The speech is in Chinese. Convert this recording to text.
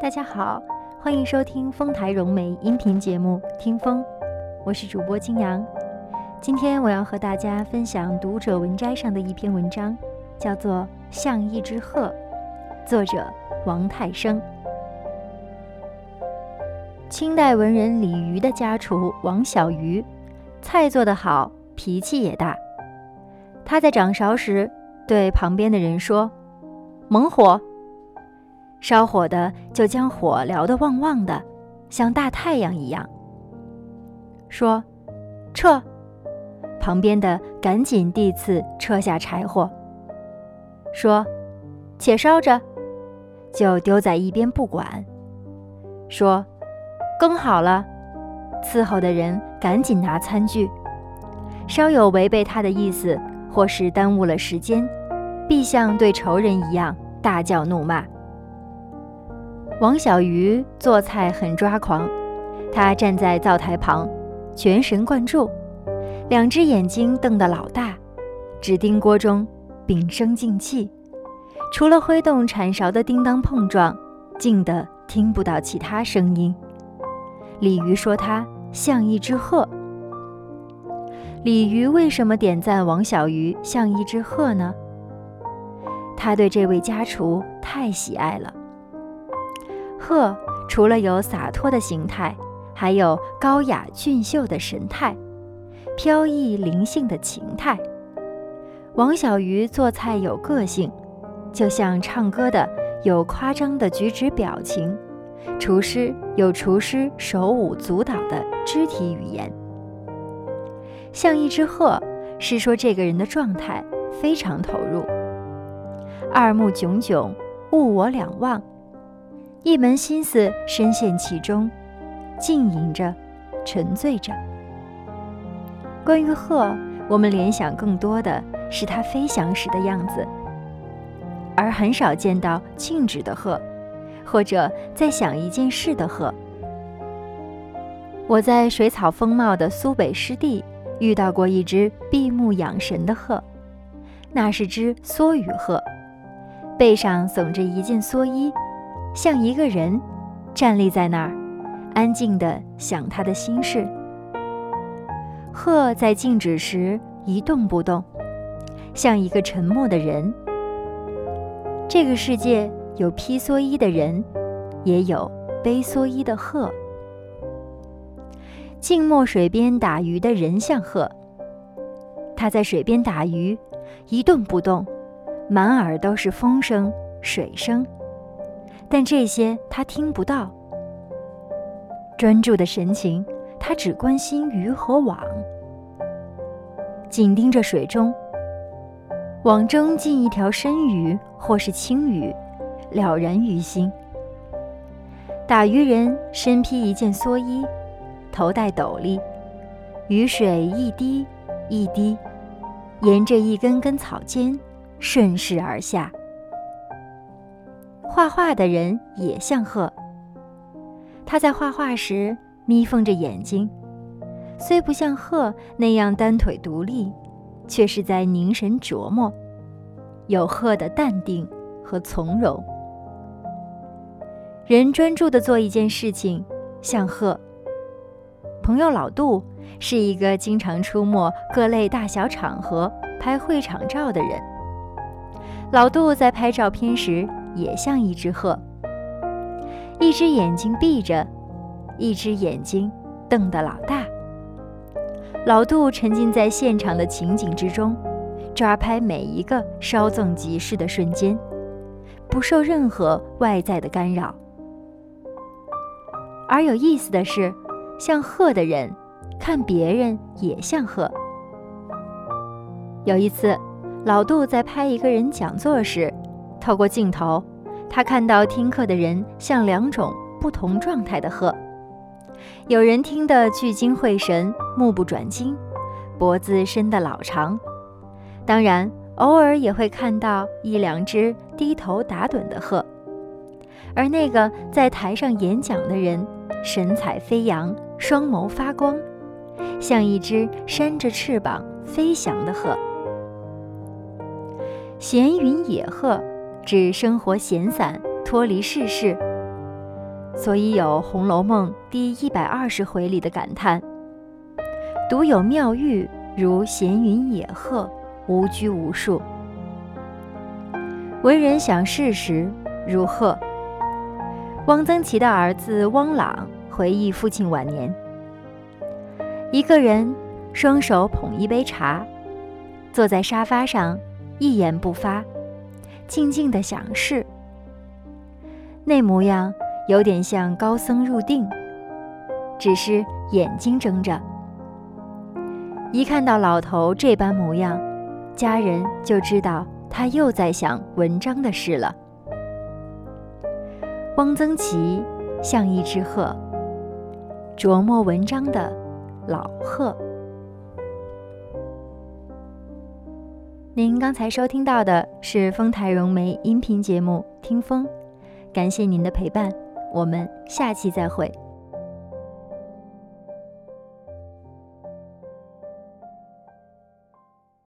大家好，欢迎收听丰台融媒音频节目《听风》，我是主播金阳。今天我要和大家分享读者文摘上的一篇文章，叫做《像一只鹤》，作者王泰生。清代文人李渔的家厨王小鱼，菜做得好，脾气也大。他在掌勺时对旁边的人说：“猛火。”烧火的就将火燎得旺旺的，像大太阳一样。说：“撤。”旁边的赶紧递次撤下柴火。说：“且烧着。”就丢在一边不管。说：“羹好了。”伺候的人赶紧拿餐具。稍有违背他的意思，或是耽误了时间，必像对仇人一样大叫怒骂。王小鱼做菜很抓狂，他站在灶台旁，全神贯注，两只眼睛瞪得老大，只盯锅中，屏声静气，除了挥动铲勺的叮当碰撞，静得听不到其他声音。鲤鱼说他像一只鹤。鲤鱼为什么点赞王小鱼像一只鹤呢？他对这位家厨太喜爱了。鹤除了有洒脱的形态，还有高雅俊秀的神态，飘逸灵性的情态。王小鱼做菜有个性，就像唱歌的有夸张的举止表情，厨师有厨师手舞足蹈的肢体语言。像一只鹤，是说这个人的状态非常投入，二目炯炯，物我两忘。一门心思深陷其中，浸淫着，沉醉着。关于鹤，我们联想更多的是它飞翔时的样子，而很少见到静止的鹤，或者在想一件事的鹤。我在水草丰茂的苏北湿地遇到过一只闭目养神的鹤，那是只梭羽鹤，背上耸着一件蓑衣。像一个人站立在那儿，安静地想他的心事。鹤在静止时一动不动，像一个沉默的人。这个世界有披蓑衣的人，也有背蓑衣的鹤。静默水边打鱼的人像鹤，他在水边打鱼，一动不动，满耳都是风声、水声。但这些他听不到。专注的神情，他只关心鱼和网，紧盯着水中。网中进一条深鱼或是轻鱼，了然于心。打鱼人身披一件蓑衣，头戴斗笠，雨水一滴一滴，沿着一根根草尖顺势而下。画画的人也像鹤，他在画画时眯缝着眼睛，虽不像鹤那样单腿独立，却是在凝神琢磨，有鹤的淡定和从容。人专注地做一件事情，像鹤。朋友老杜是一个经常出没各类大小场合拍会场照的人。老杜在拍照片时。也像一只鹤，一只眼睛闭着，一只眼睛瞪得老大。老杜沉浸在现场的情景之中，抓拍每一个稍纵即逝的瞬间，不受任何外在的干扰。而有意思的是，像鹤的人，看别人也像鹤。有一次，老杜在拍一个人讲座时。透过镜头，他看到听课的人像两种不同状态的鹤，有人听得聚精会神、目不转睛，脖子伸得老长；当然，偶尔也会看到一两只低头打盹的鹤。而那个在台上演讲的人，神采飞扬，双眸发光，像一只扇着翅膀飞翔的鹤。闲云野鹤。指生活闲散，脱离世事。所以有《红楼梦》第一百二十回里的感叹：“独有妙玉，如闲云野鹤，无拘无束。”为人想事时，如鹤。汪曾祺的儿子汪朗回忆父亲晚年：一个人双手捧一杯茶，坐在沙发上，一言不发，静静的想事。那模样有点像高僧入定，只是眼睛睁着。一看到老头这般模样，家人就知道他又在想文章的事了。汪曾祺像一只鹤，琢磨文章的老鹤。您刚才收听到的是丰台融媒音频节目《听风》。感谢您的陪伴，我们下期再会。